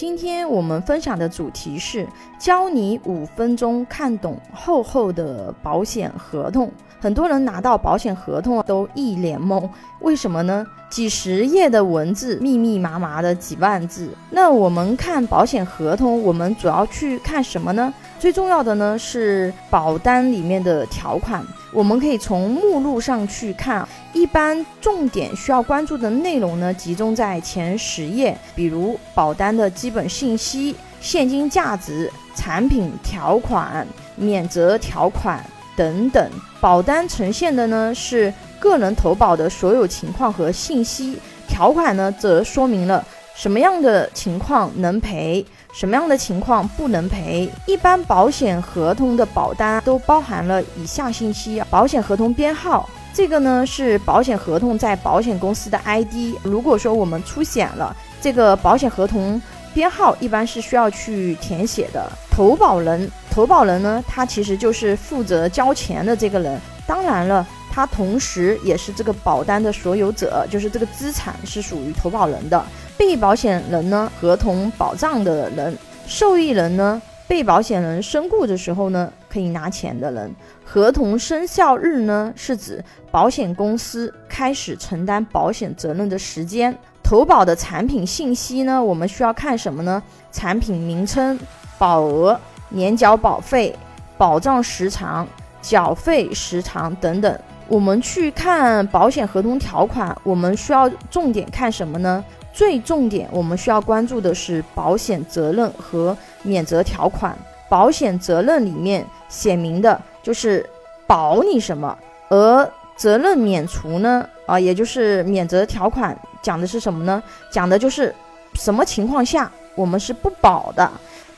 今天我们分享的主题是教你五分钟看懂厚厚的保险合同。很多人拿到保险合同都一脸懵，为什么呢？几十页的文字，密密麻麻的几万字。那我们看保险合同，我们主要去看什么呢？最重要的呢是保单里面的条款。我们可以从目录上去看，一般重点需要关注的内容呢，集中在前十页，比如保单的基本信息、现金价值、产品条款、免责条款。等等，保单呈现的呢是个人投保的所有情况和信息，条款呢则说明了什么样的情况能赔，什么样的情况不能赔。一般保险合同的保单都包含了以下信息：保险合同编号，这个呢是保险合同在保险公司的 ID。如果说我们出险了，这个保险合同。编号一般是需要去填写的。投保人，投保人呢，他其实就是负责交钱的这个人。当然了，他同时也是这个保单的所有者，就是这个资产是属于投保人的。被保险人呢，合同保障的人；受益人呢，被保险人身故的时候呢，可以拿钱的人。合同生效日呢，是指保险公司开始承担保险责任的时间。投保的产品信息呢？我们需要看什么呢？产品名称、保额、年缴保费、保障时长、缴费时长等等。我们去看保险合同条款，我们需要重点看什么呢？最重点，我们需要关注的是保险责任和免责条款。保险责任里面写明的就是保你什么，而责任免除呢？啊，也就是免责条款。讲的是什么呢？讲的就是什么情况下我们是不保的。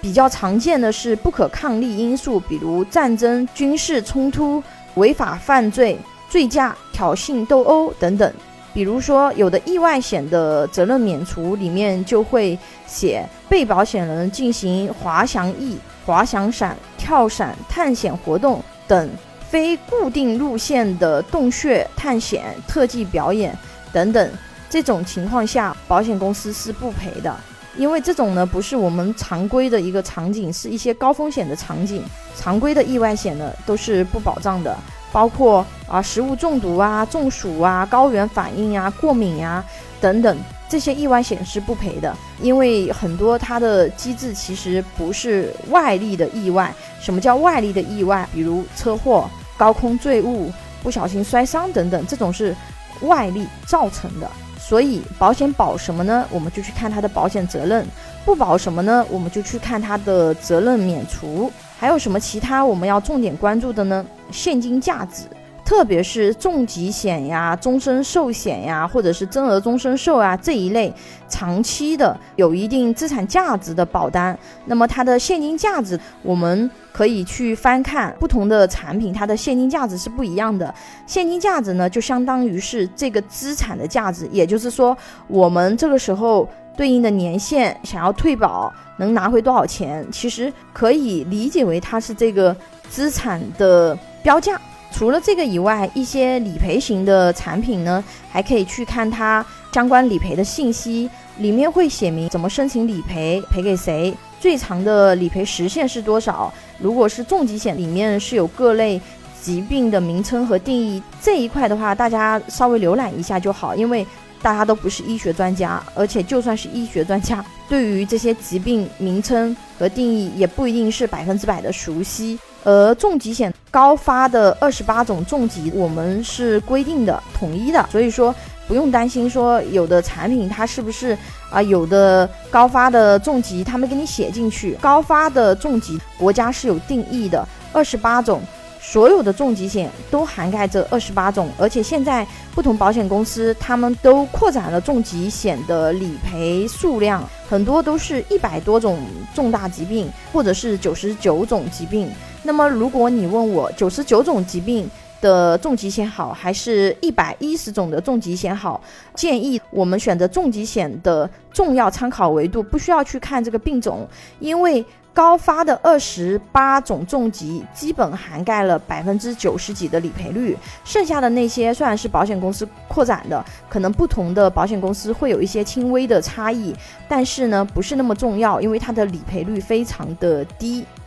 比较常见的是不可抗力因素，比如战争、军事冲突、违法犯罪、醉驾、挑衅、斗殴等等。比如说，有的意外险的责任免除里面就会写被保险人进行滑翔翼、滑翔伞、跳伞、探险活动等非固定路线的洞穴探险、特技表演等等。这种情况下，保险公司是不赔的，因为这种呢不是我们常规的一个场景，是一些高风险的场景。常规的意外险呢都是不保障的，包括啊食物中毒啊、中暑啊、高原反应啊、过敏啊等等这些意外险是不赔的，因为很多它的机制其实不是外力的意外。什么叫外力的意外？比如车祸、高空坠物、不小心摔伤等等，这种是外力造成的。所以保险保什么呢？我们就去看它的保险责任；不保什么呢？我们就去看它的责任免除。还有什么其他我们要重点关注的呢？现金价值。特别是重疾险呀、终身寿险呀，或者是增额终身寿啊这一类长期的有一定资产价值的保单，那么它的现金价值，我们可以去翻看不同的产品，它的现金价值是不一样的。现金价值呢，就相当于是这个资产的价值，也就是说，我们这个时候对应的年限想要退保能拿回多少钱，其实可以理解为它是这个资产的标价。除了这个以外，一些理赔型的产品呢，还可以去看它相关理赔的信息，里面会写明怎么申请理赔，赔给谁，最长的理赔时限是多少。如果是重疾险，里面是有各类疾病的名称和定义，这一块的话，大家稍微浏览一下就好，因为大家都不是医学专家，而且就算是医学专家，对于这些疾病名称和定义，也不一定是百分之百的熟悉。而重疾险高发的二十八种重疾，我们是规定的统一的，所以说不用担心说有的产品它是不是啊有的高发的重疾它没给你写进去，高发的重疾国家是有定义的，二十八种，所有的重疾险都涵盖这二十八种，而且现在不同保险公司他们都扩展了重疾险的理赔数量，很多都是一百多种重大疾病，或者是九十九种疾病。那么，如果你问我九十九种疾病的重疾险好，还是一百一十种的重疾险好？建议我们选择重疾险的重要参考维度不需要去看这个病种，因为高发的二十八种重疾基本涵盖了百分之九十几的理赔率，剩下的那些虽然是保险公司扩展的，可能不同的保险公司会有一些轻微的差异，但是呢不是那么重要，因为它的理赔率非常的低。